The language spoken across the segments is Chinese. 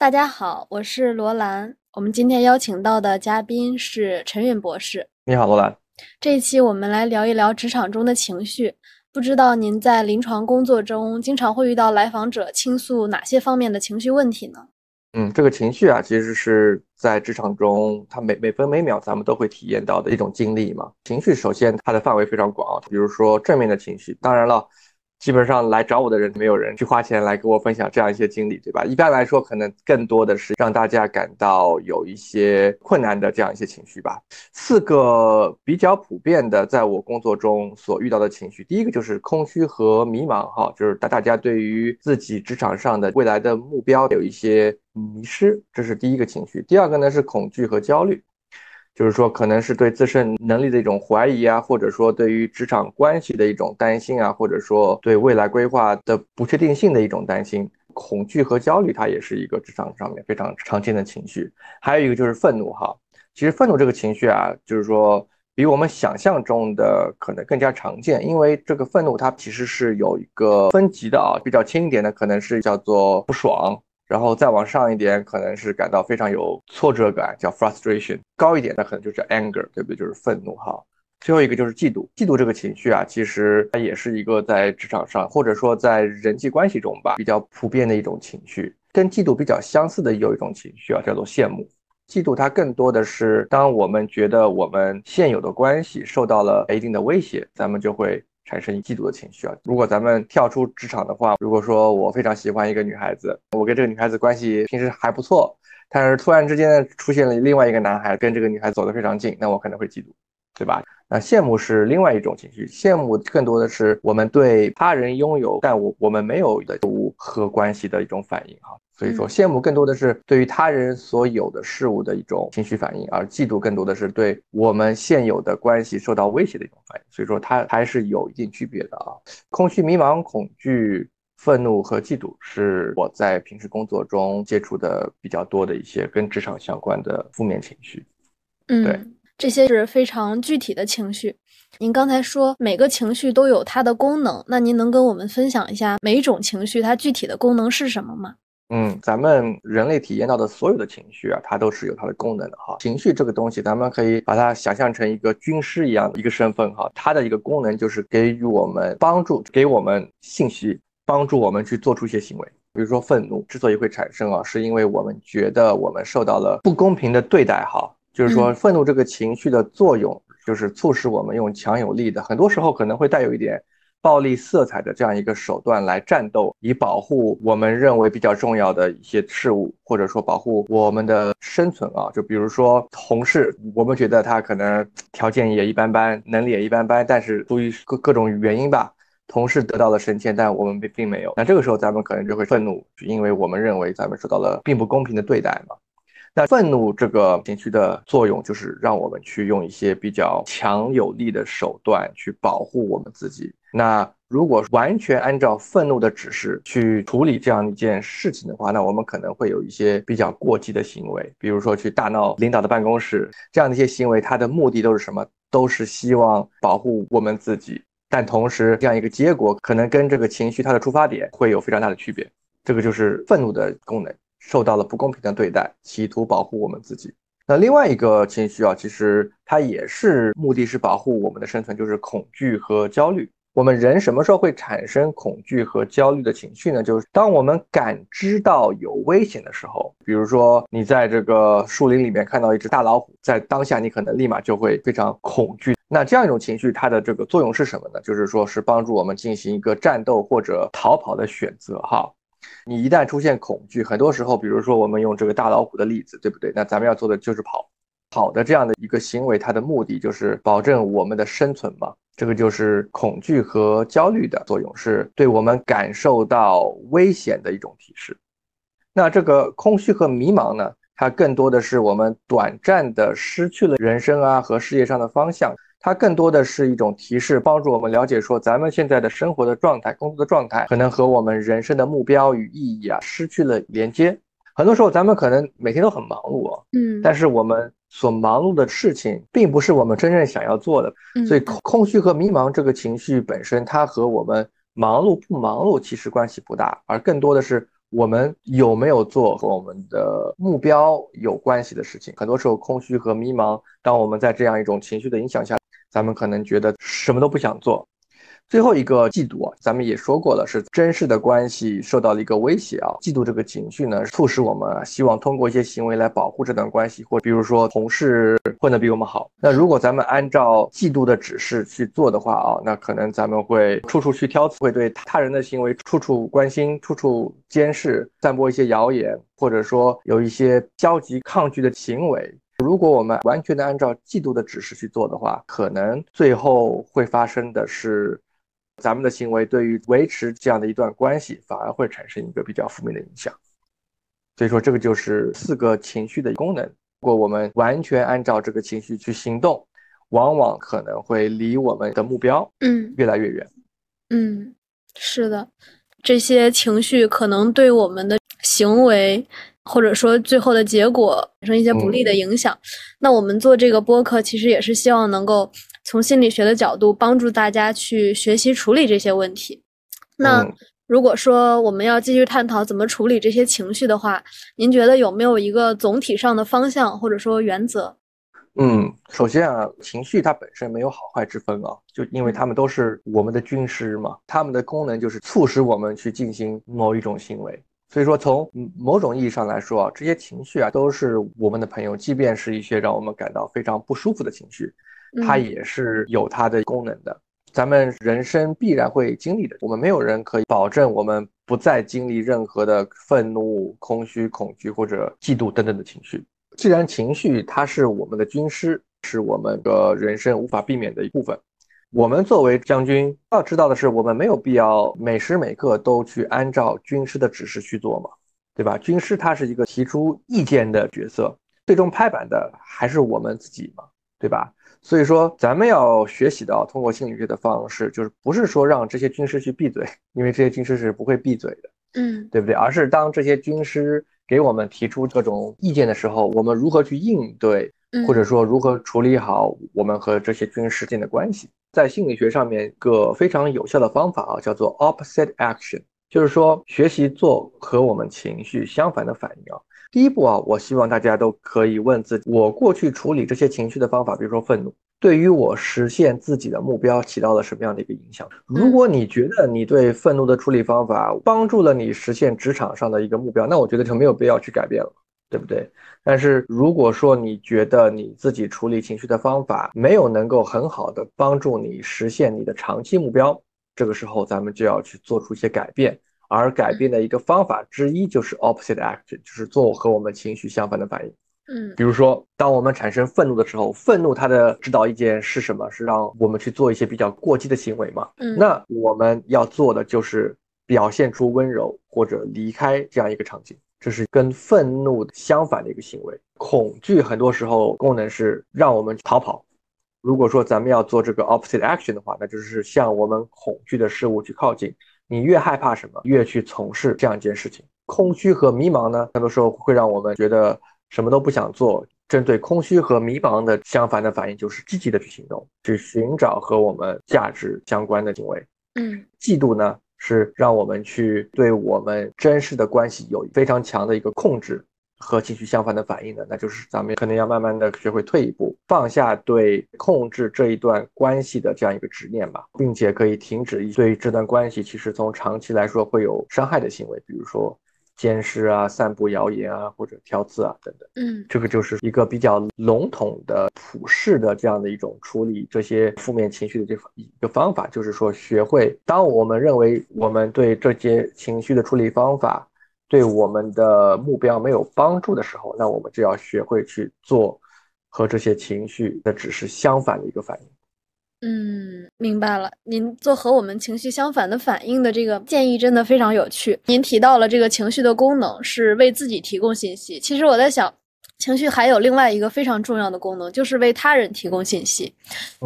大家好，我是罗兰。我们今天邀请到的嘉宾是陈允博士。你好，罗兰。这一期我们来聊一聊职场中的情绪。不知道您在临床工作中经常会遇到来访者倾诉哪些方面的情绪问题呢？嗯，这个情绪啊，其实是在职场中，它每每分每秒咱们都会体验到的一种经历嘛。情绪首先它的范围非常广，比如说正面的情绪，当然了。基本上来找我的人，没有人去花钱来跟我分享这样一些经历，对吧？一般来说，可能更多的是让大家感到有一些困难的这样一些情绪吧。四个比较普遍的，在我工作中所遇到的情绪，第一个就是空虚和迷茫，哈，就是大大家对于自己职场上的未来的目标有一些迷失，这是第一个情绪。第二个呢是恐惧和焦虑。就是说，可能是对自身能力的一种怀疑啊，或者说对于职场关系的一种担心啊，或者说对未来规划的不确定性的一种担心、恐惧和焦虑，它也是一个职场上面非常常见的情绪。还有一个就是愤怒哈，其实愤怒这个情绪啊，就是说比我们想象中的可能更加常见，因为这个愤怒它其实是有一个分级的啊，比较轻一点的可能是叫做不爽。然后再往上一点，可能是感到非常有挫折感，叫 frustration；高一点，那可能就是 anger，对不对？就是愤怒哈。最后一个就是嫉妒，嫉妒这个情绪啊，其实它也是一个在职场上或者说在人际关系中吧，比较普遍的一种情绪。跟嫉妒比较相似的有一种情绪啊，叫做羡慕。嫉妒它更多的是当我们觉得我们现有的关系受到了一定的威胁，咱们就会。产生嫉妒的情绪啊！如果咱们跳出职场的话，如果说我非常喜欢一个女孩子，我跟这个女孩子关系平时还不错，但是突然之间出现了另外一个男孩跟这个女孩走得非常近，那我可能会嫉妒，对吧？那羡慕是另外一种情绪，羡慕更多的是我们对他人拥有但我我们没有的物和关系的一种反应哈。所以说，羡慕更多的是对于他人所有的事物的一种情绪反应，而嫉妒更多的是对我们现有的关系受到威胁的一种反应。所以说，它还是有一定区别的啊。空虚、迷茫、恐惧、愤怒和嫉妒是我在平时工作中接触的比较多的一些跟职场相关的负面情绪。嗯，对，这些是非常具体的情绪。您刚才说每个情绪都有它的功能，那您能跟我们分享一下每一种情绪它具体的功能是什么吗？嗯，咱们人类体验到的所有的情绪啊，它都是有它的功能的哈。情绪这个东西，咱们可以把它想象成一个军师一样的一个身份哈。它的一个功能就是给予我们帮助，给我们信息，帮助我们去做出一些行为。比如说愤怒之所以会产生啊，是因为我们觉得我们受到了不公平的对待哈。就是说愤怒这个情绪的作用，就是促使我们用强有力的，很多时候可能会带有一点。暴力色彩的这样一个手段来战斗，以保护我们认为比较重要的一些事物，或者说保护我们的生存啊。就比如说同事，我们觉得他可能条件也一般般，能力也一般般，但是出于各各种原因吧，同事得到了升迁，但我们并并没有。那这个时候咱们可能就会愤怒，因为我们认为咱们受到了并不公平的对待嘛。那愤怒这个情绪的作用，就是让我们去用一些比较强有力的手段去保护我们自己。那如果完全按照愤怒的指示去处理这样一件事情的话，那我们可能会有一些比较过激的行为，比如说去大闹领导的办公室，这样的一些行为，它的目的都是什么？都是希望保护我们自己，但同时这样一个结果可能跟这个情绪它的出发点会有非常大的区别。这个就是愤怒的功能。受到了不公平的对待，企图保护我们自己。那另外一个情绪啊，其实它也是目的是保护我们的生存，就是恐惧和焦虑。我们人什么时候会产生恐惧和焦虑的情绪呢？就是当我们感知到有危险的时候，比如说你在这个树林里面看到一只大老虎，在当下你可能立马就会非常恐惧。那这样一种情绪，它的这个作用是什么呢？就是说是帮助我们进行一个战斗或者逃跑的选择，哈。你一旦出现恐惧，很多时候，比如说我们用这个大老虎的例子，对不对？那咱们要做的就是跑，跑的这样的一个行为，它的目的就是保证我们的生存嘛。这个就是恐惧和焦虑的作用，是对我们感受到危险的一种提示。那这个空虚和迷茫呢？它更多的是我们短暂的失去了人生啊和事业上的方向。它更多的是一种提示，帮助我们了解说，咱们现在的生活的状态、工作的状态，可能和我们人生的目标与意义啊失去了连接。很多时候，咱们可能每天都很忙碌啊，嗯，但是我们所忙碌的事情，并不是我们真正想要做的。所以，空空虚和迷茫这个情绪本身，它和我们忙碌不忙碌其实关系不大，而更多的是我们有没有做和我们的目标有关系的事情？很多时候，空虚和迷茫，当我们在这样一种情绪的影响下，咱们可能觉得什么都不想做。最后一个嫉妒啊，咱们也说过了，是真实的关系受到了一个威胁啊。嫉妒这个情绪呢，促使我们希望通过一些行为来保护这段关系，或比如说同事混得比我们好。那如果咱们按照嫉妒的指示去做的话啊，那可能咱们会处处去挑刺，会对他人的行为处处关心、处处监视、散播一些谣言，或者说有一些消极抗拒的行为。如果我们完全的按照嫉妒的指示去做的话，可能最后会发生的是。咱们的行为对于维持这样的一段关系，反而会产生一个比较负面的影响。所以说，这个就是四个情绪的功能。如果我们完全按照这个情绪去行动，往往可能会离我们的目标，嗯，越来越远。嗯，是的，这些情绪可能对我们的行为，或者说最后的结果产生一些不利的影响。那我们做这个播客，其实也是希望能够。从心理学的角度帮助大家去学习处理这些问题。那如果说我们要继续探讨怎么处理这些情绪的话，您觉得有没有一个总体上的方向或者说原则？嗯，首先啊，情绪它本身没有好坏之分啊，就因为他们都是我们的军师嘛，他们的功能就是促使我们去进行某一种行为。所以说，从某种意义上来说啊，这些情绪啊都是我们的朋友，即便是一些让我们感到非常不舒服的情绪。它也是有它的功能的，咱们人生必然会经历的。我们没有人可以保证我们不再经历任何的愤怒、空虚、恐惧或者嫉妒等等的情绪。既然情绪它是我们的军师，是我们的人生无法避免的一部分。我们作为将军，要知道的是，我们没有必要每时每刻都去按照军师的指示去做嘛，对吧？军师他是一个提出意见的角色，最终拍板的还是我们自己嘛，对吧？所以说，咱们要学习到通过心理学的方式，就是不是说让这些军师去闭嘴，因为这些军师是不会闭嘴的，嗯，对不对？而是当这些军师给我们提出各种意见的时候，我们如何去应对，或者说如何处理好我们和这些军事间的关系？在心理学上面，一个非常有效的方法啊，叫做 opposite action，就是说学习做和我们情绪相反的反应啊。第一步啊，我希望大家都可以问自己：我过去处理这些情绪的方法，比如说愤怒，对于我实现自己的目标起到了什么样的一个影响？如果你觉得你对愤怒的处理方法帮助了你实现职场上的一个目标，那我觉得就没有必要去改变了，对不对？但是如果说你觉得你自己处理情绪的方法没有能够很好的帮助你实现你的长期目标，这个时候咱们就要去做出一些改变。而改变的一个方法之一就是 opposite action，就是做和我们情绪相反的反应。嗯，比如说，当我们产生愤怒的时候，愤怒它的指导意见是什么？是让我们去做一些比较过激的行为嘛？嗯，那我们要做的就是表现出温柔或者离开这样一个场景，这是跟愤怒相反的一个行为。恐惧很多时候功能是让我们逃跑。如果说咱们要做这个 opposite action 的话，那就是向我们恐惧的事物去靠近。你越害怕什么，越去从事这样一件事情。空虚和迷茫呢，很多时候会让我们觉得什么都不想做。针对空虚和迷茫的相反的反应，就是积极的去行动，去寻找和我们价值相关的行为。嗯，嫉妒呢，是让我们去对我们真实的关系有非常强的一个控制。和情绪相反的反应的，那就是咱们可能要慢慢的学会退一步，放下对控制这一段关系的这样一个执念吧，并且可以停止对这段关系其实从长期来说会有伤害的行为，比如说监视啊、散布谣言啊或者挑刺啊等等。嗯，这个就是一个比较笼统的普世的这样的一种处理这些负面情绪的这一个方法，就是说学会当我们认为我们对这些情绪的处理方法。对我们的目标没有帮助的时候，那我们就要学会去做和这些情绪的只是相反的一个反应。嗯，明白了。您做和我们情绪相反的反应的这个建议真的非常有趣。您提到了这个情绪的功能是为自己提供信息，其实我在想。情绪还有另外一个非常重要的功能，就是为他人提供信息。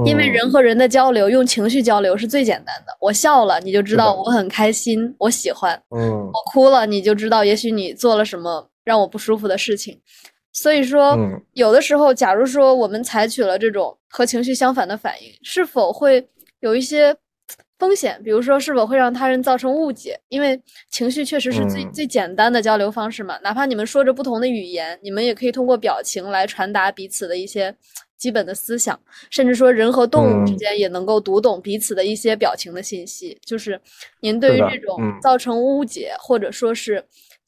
因为人和人的交流，用情绪交流是最简单的。我笑了，你就知道我很开心，我喜欢。嗯，我哭了，你就知道，也许你做了什么让我不舒服的事情。所以说，有的时候，假如说我们采取了这种和情绪相反的反应，是否会有一些风险，比如说是否会让他人造成误解，因为情绪确实是最最简单的交流方式嘛。哪怕你们说着不同的语言，你们也可以通过表情来传达彼此的一些基本的思想，甚至说人和动物之间也能够读懂彼此的一些表情的信息。就是您对于这种造成误解或者说是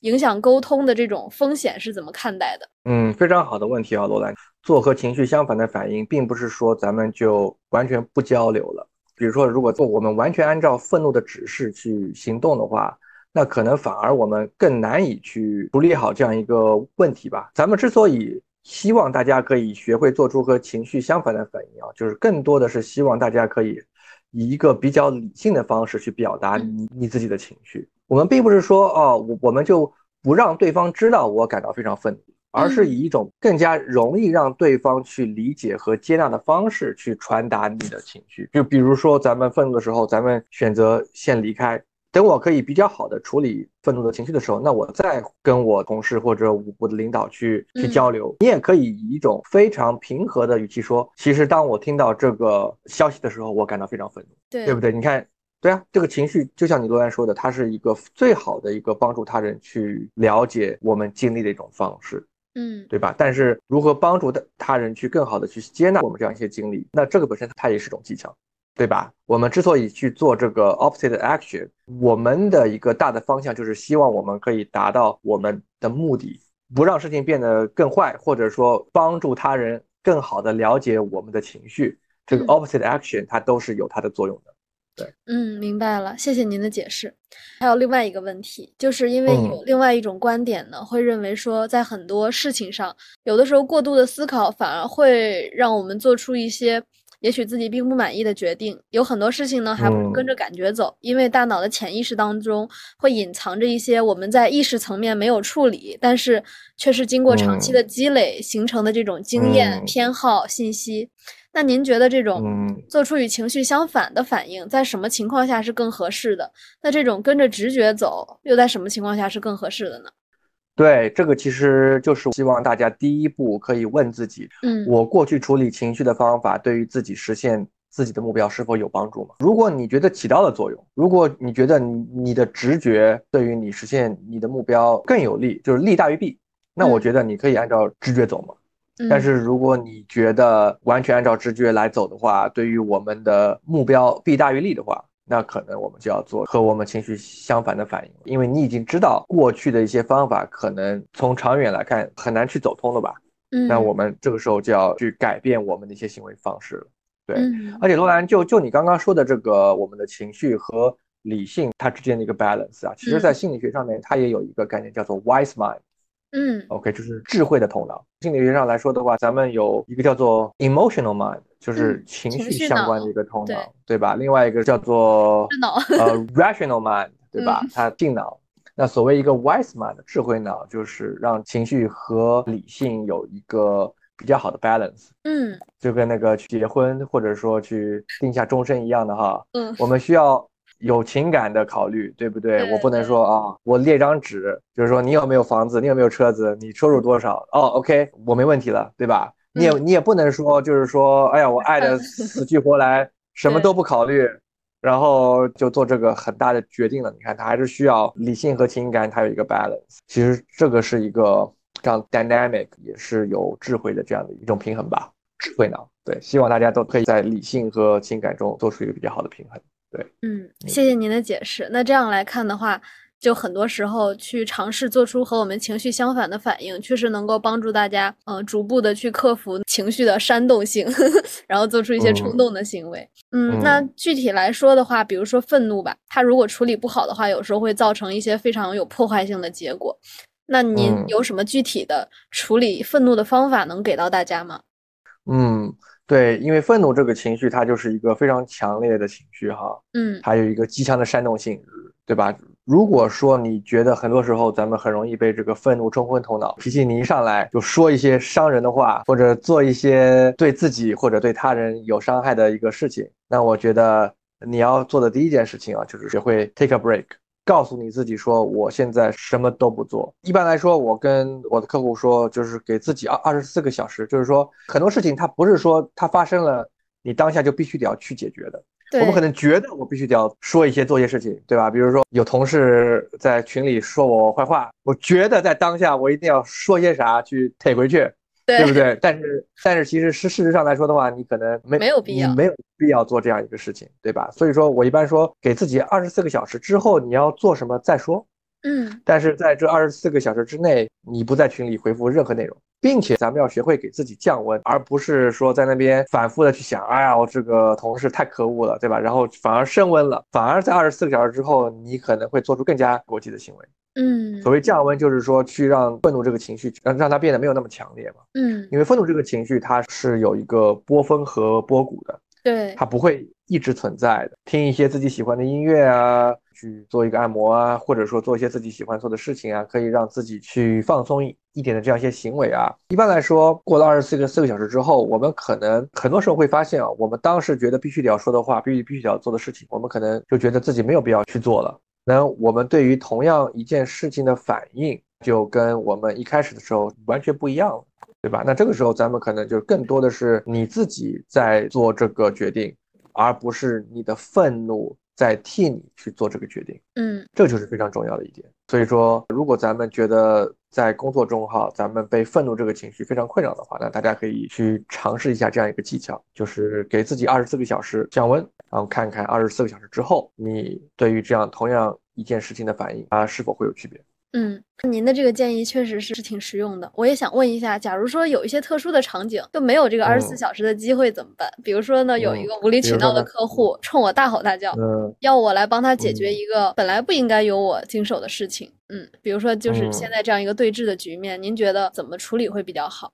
影响沟通的这种风险是怎么看待的？嗯，非常好的问题啊，罗兰。做和情绪相反的反应，并不是说咱们就完全不交流了。比如说，如果做我们完全按照愤怒的指示去行动的话，那可能反而我们更难以去处理好这样一个问题吧。咱们之所以希望大家可以学会做出和情绪相反的反应啊，就是更多的是希望大家可以以一个比较理性的方式去表达你你自己的情绪。我们并不是说哦，我我们就不让对方知道我感到非常愤怒。而是以一种更加容易让对方去理解和接纳的方式去传达你的情绪。就比如说，咱们愤怒的时候，咱们选择先离开，等我可以比较好的处理愤怒的情绪的时候，那我再跟我同事或者我的领导去去交流。你也可以以一种非常平和的语气说：“其实当我听到这个消息的时候，我感到非常愤怒，对对不对？你看，对啊，这个情绪就像你罗兰说的，它是一个最好的一个帮助他人去了解我们经历的一种方式。”嗯，对吧？但是如何帮助他他人去更好的去接纳我们这样一些经历，那这个本身它也是种技巧，对吧？我们之所以去做这个 opposite action，我们的一个大的方向就是希望我们可以达到我们的目的，不让事情变得更坏，或者说帮助他人更好的了解我们的情绪。这个 opposite action 它都是有它的作用的。对，嗯，明白了，谢谢您的解释。还有另外一个问题，就是因为有另外一种观点呢，会认为说，在很多事情上，有的时候过度的思考反而会让我们做出一些也许自己并不满意的决定。有很多事情呢，还不如跟着感觉走，因为大脑的潜意识当中会隐藏着一些我们在意识层面没有处理，但是却是经过长期的积累形成的这种经验、偏好、信息。那您觉得这种做出与情绪相反的反应，在什么情况下是更合适的？那这种跟着直觉走，又在什么情况下是更合适的呢？对，这个其实就是希望大家第一步可以问自己：嗯，我过去处理情绪的方法，对于自己实现自己的目标是否有帮助吗？如果你觉得起到了作用，如果你觉得你你的直觉对于你实现你的目标更有利，就是利大于弊，那我觉得你可以按照直觉走嘛。但是如果你觉得完全按照直觉来走的话，对于我们的目标弊大于利的话，那可能我们就要做和我们情绪相反的反应，因为你已经知道过去的一些方法可能从长远来看很难去走通了吧？嗯，那我们这个时候就要去改变我们的一些行为方式了。对，而且罗兰就就你刚刚说的这个，我们的情绪和理性它之间的一个 balance 啊，其实在心理学上面它也有一个概念叫做 wise mind。嗯，OK，就是智慧的头脑。心理学上来说的话，咱们有一个叫做 emotional mind，就是情绪相关的一个头脑，对吧？另外一个叫做呃 rational mind，对吧？它定脑。那所谓一个 wise mind，智慧脑，就是让情绪和理性有一个比较好的 balance。嗯，就跟那个去结婚或者说去定下终身一样的哈。嗯，我们需要。有情感的考虑，对不对？我不能说啊，我列张纸，就是说你有没有房子，你有没有车子，你收入多少？哦，OK，我没问题了，对吧？你也你也不能说，就是说，哎呀，我爱的死去活来，什么都不考虑，然后就做这个很大的决定了。你看，他还是需要理性和情感，它有一个 balance。其实这个是一个这样 dynamic，也是有智慧的这样的一种平衡吧。智慧脑，对，希望大家都可以在理性和情感中做出一个比较好的平衡。对，嗯，谢谢您的解释。那这样来看的话，就很多时候去尝试做出和我们情绪相反的反应，确实能够帮助大家，嗯，逐步的去克服情绪的煽动性，然后做出一些冲动的行为。嗯，那具体来说的话，比如说愤怒吧，它如果处理不好的话，有时候会造成一些非常有破坏性的结果。那您有什么具体的处理愤怒的方法能给到大家吗？嗯。对，因为愤怒这个情绪，它就是一个非常强烈的情绪，哈，嗯，还有一个极强的煽动性，对吧？如果说你觉得很多时候咱们很容易被这个愤怒冲昏头脑，脾气你一上来就说一些伤人的话，或者做一些对自己或者对他人有伤害的一个事情，那我觉得你要做的第一件事情啊，就是学会 take a break。告诉你自己说，我现在什么都不做。一般来说，我跟我的客户说，就是给自己二二十四个小时。就是说，很多事情它不是说它发生了，你当下就必须得要去解决的。对我们可能觉得我必须得要说一些做一些事情，对吧？比如说有同事在群里说我坏话，我觉得在当下我一定要说些啥去退回去，对对不对？但是但是其实是事实上来说的话，你可能没没有必要没有必要做这样一个事情，对吧？所以说我一般说给自己二十四个小时之后你要做什么再说，嗯但是在这二十四个小时之内，你不在群里回复任何内容，并且咱们要学会给自己降温，而不是说在那边反复的去想，哎呀，我这个同事太可恶了，对吧？然后反而升温了，反而在二十四个小时之后，你可能会做出更加过激的行为。嗯所谓降温，就是说去让愤怒这个情绪让让它变得没有那么强烈嘛。嗯，因为愤怒这个情绪它是有一个波峰和波谷的，对它不会一直存在的。听一些自己喜欢的音乐啊，去做一个按摩啊，或者说做一些自己喜欢做的事情啊，可以让自己去放松一一点的这样一些行为啊。一般来说，过了二十四个四个小时之后，我们可能很多时候会发现啊，我们当时觉得必须得要说的话，必须必须得要做的事情，我们可能就觉得自己没有必要去做了。那我们对于同样一件事情的反应，就跟我们一开始的时候完全不一样了。对吧？那这个时候咱们可能就更多的是你自己在做这个决定，而不是你的愤怒在替你去做这个决定，嗯这就是非常重要的一点。所以说，如果咱们觉得在工作中哈，咱们被愤怒这个情绪非常困扰的话，那大家可以去尝试一下这样一个技巧，就是给自己二十四个小时降温，然后看看二十四个小时之后，你对于这样同样一件事情的反应啊是否会有区别。嗯，您的这个建议确实是挺实用的。我也想问一下，假如说有一些特殊的场景就没有这个二十四嗯小时的机会怎么办？比如说呢，有一嗯个无理取闹的客户冲我大吼大叫，嗯要我来帮他解决嗯一个本来不应该由我经手的事情。嗯，比如说就是现嗯在这样一个对峙的局面，您觉得怎么处理会比较好？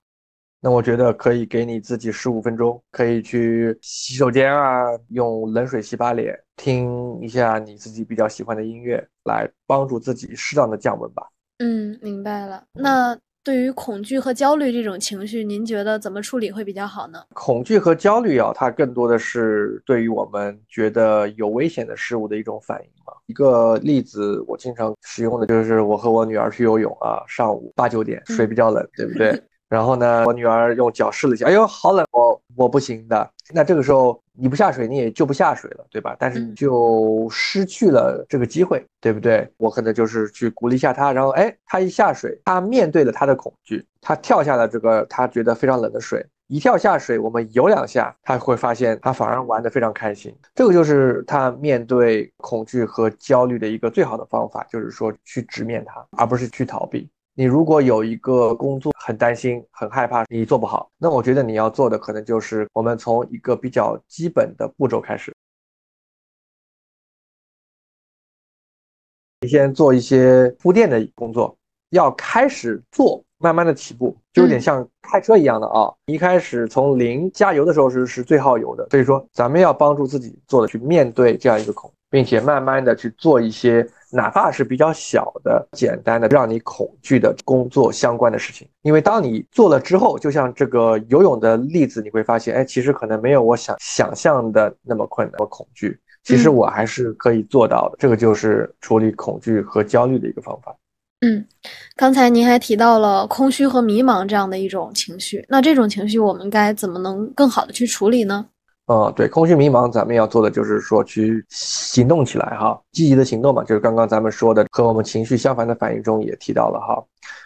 那我觉得可以给你自己十五分钟，可以去洗手间啊，用冷水洗把脸，听一下你自己比较喜欢的音乐，来帮助自己适当的降温吧。嗯，明白了。那对于恐惧和焦虑这种情绪，您觉得怎么处理会比较好呢？恐惧和焦虑啊，它更多的是对于我们觉得有危险的事物的一种反应嘛。一个例子，我经常使用的就是我和我女儿去游泳啊，上午八九点水比较冷，对不对？然后呢，我女儿用脚试了一下，哎呦，好冷，我我不行的。那这个时候你不下水，你也就不下水了，对吧？但是你就失去了这个机会，对不对？我可能就是去鼓励一下她，然后哎，她一下水，她面对了她的恐惧，她跳下了这个她觉得非常冷的水，一跳下水，我们游两下，她会发现她反而玩得非常开心。这个就是她面对恐惧和焦虑的一个最好的方法，就是说去直面它，而不是去逃避。你如果有一个工作很担心、很害怕你做不好，那我觉得你要做的可能就是我们从一个比较基本的步骤开始。你先做一些铺垫的工作，要开始做，慢慢的起步，就有点嗯像开车一样的啊。一开始从零加油的时候是是最耗油的，所以说咱们要帮助自己做的去面对这样一个恐，并且慢慢的去做一些哪怕是比较小的、简单的让你恐惧的工作相关的事情。因为当你做了之后，就像这个游泳的例子，你会发现，哎，其实可能没有我想想象的那么困难和恐惧。其实我还是可以做到的，这个就是处理恐惧和焦虑的一个方法。嗯，刚才您还提到了空虚和迷茫这样的一种情绪，那这种情绪我们该怎么能更好的去处理呢？嗯，对，空虚迷茫，咱们要做的就是说去行动起来哈，积极的行动嘛，就是刚刚咱们说的和我们情绪相反的反应中也提到了哈，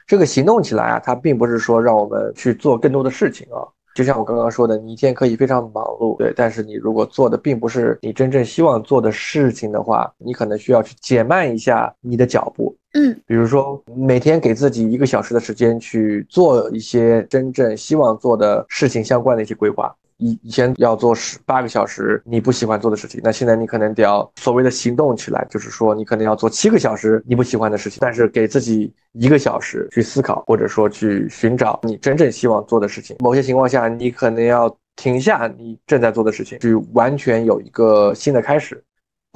这个行动起来啊，它并不是说让我们去做更多的事情啊，就像我刚刚说的，你一天可以非常忙碌，对，但是你如果做的并不是你真正希望做的事情的话，你可能需要去减慢一下你的脚步，嗯比如说每天给自己一个小时的时间去做一些真正希望做的事情相关的一些规划。以以前要做十八个小时你不喜欢做的事情，那现在你可能得要所谓的行动起来，就是说你可能要做七个小时你不喜欢的事情，但是给自己一个小时去思考，或者说去寻找你真正希望做的事情。某些情况下，你可能要停下你正在做的事情，去完全有一个新的开始。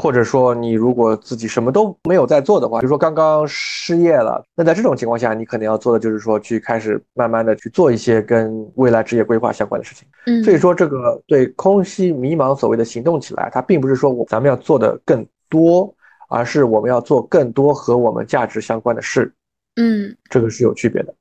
或者说你如果自己什么都没有在做的话，比如说刚刚失业了，那在这种情况下，你可能要做的就是说去开始慢慢的去做一些跟未来职业规划相关的事情。嗯，所以说这个对空虚迷茫所谓的行动起来，它并不是说我咱们要做的更多，而是我们要做更多和我们价值相关的事，嗯这个是有区别的。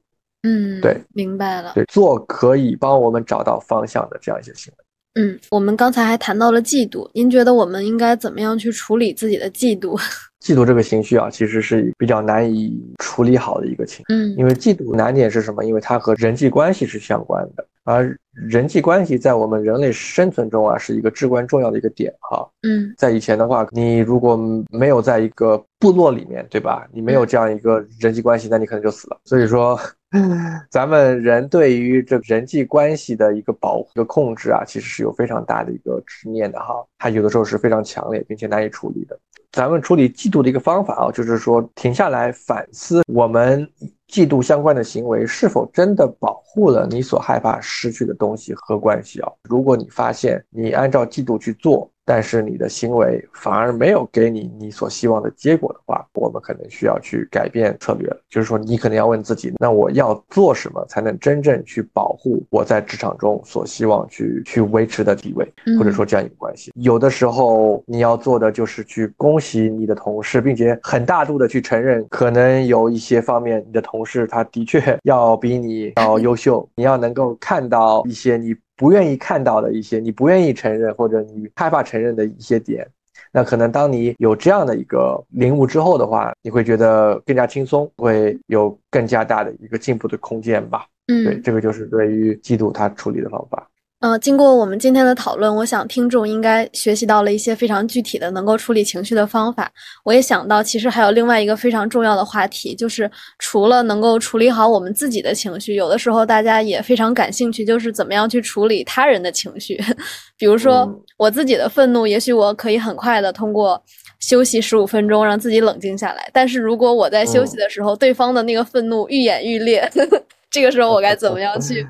嗯，对，明白了。对，做可以帮我们找到方向的这样一些行为。嗯，我们刚才还谈到了嫉妒，您觉得我们应该怎么样去处理自己的嫉妒？嫉妒这个情绪啊，其实是比较难以处理好的一个情绪。嗯，因为嫉妒难点是什么？因为它和人际关系是相关的，而人际关系在我们人类生存中啊，是一个至关重要的一个点哈。嗯，在以前的话，你如果没有在一个部落里面，对吧？你没有这样一个人际关系，那你可能就死了。所以说。咱们人对于这人际关系的一个保护、一个控制啊，其实是有非常大的一个执念的哈。它有的时候是非常强烈并且难以处理的。咱们处理嫉妒的一个方法啊，就是说停下来反思我们嫉妒相关的行为是否真的保护了你所害怕失去的东西和关系啊。如果你发现你按照嫉妒去做，但是你的行为反而没有给你你所希望的结果的话，我们可能需要去改变策略了。就是说，你可能要问自己，那我要做什么才能真正去保护我在职场中所希望去去维持的地位，或者说这样一个关系？有的时候你要做的就是去恭喜你的同事，并且很大度的去承认，可能有一些方面你的同事他的确要比你要优秀，你要能够看到一些你。不愿意看到的一些，你不愿意承认或者你害怕承认的一些点，那可能当你有这样的一个领悟之后的话，你会觉得更加轻松，会有更加大的一个进步的空间吧。嗯，对，这个就是对于嫉妒他处理的方法。呃，经过我们今天的讨论，我想听众应该学习到了一些非常具体的能够处理情绪的方法。我也想到，其实还有另外一个非常重要的话题，就是除了能够处理好我们自己的情绪，有的时候大家也非常感兴趣，就是怎么样去处理他人的情绪。比如说我自己的愤怒，也许我可以很快的通过休息十五分钟让自己冷静下来。但是如果我在休息的时候，对方的那个愤怒愈演愈烈，这个时候我该怎么样去？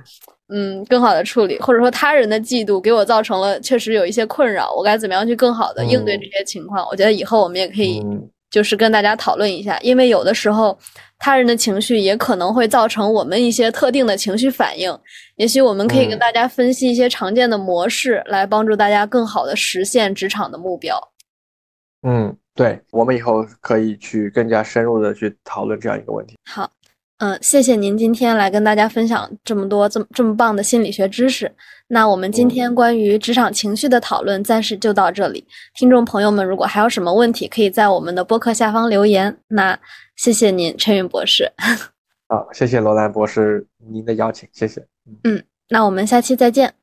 嗯，更好的处理，或者说他人的嫉妒给我造成了确实有一些困扰，我该怎么样去更好的应对这些情况？我觉得以后我们也可以就是跟大家讨论一下，因为有的时候他人的情绪也可能会造成我们一些特定的情绪反应，也许我们可以跟大家分析一些常见的模式，来帮助大家更好的实现职场的目标。嗯，对，我们以后可以去更加深入的去讨论这样一个问题。好。嗯，谢谢您今天来跟大家分享这么多这么这么棒的心理学知识。那我们今天关于职场情绪的讨论暂时就到这里。听众朋友们，如果还有什么问题，可以在我们的播客下方留言。那谢谢您，陈云博士。好，谢谢罗兰博士您的邀请，谢谢。嗯，那我们下期再见。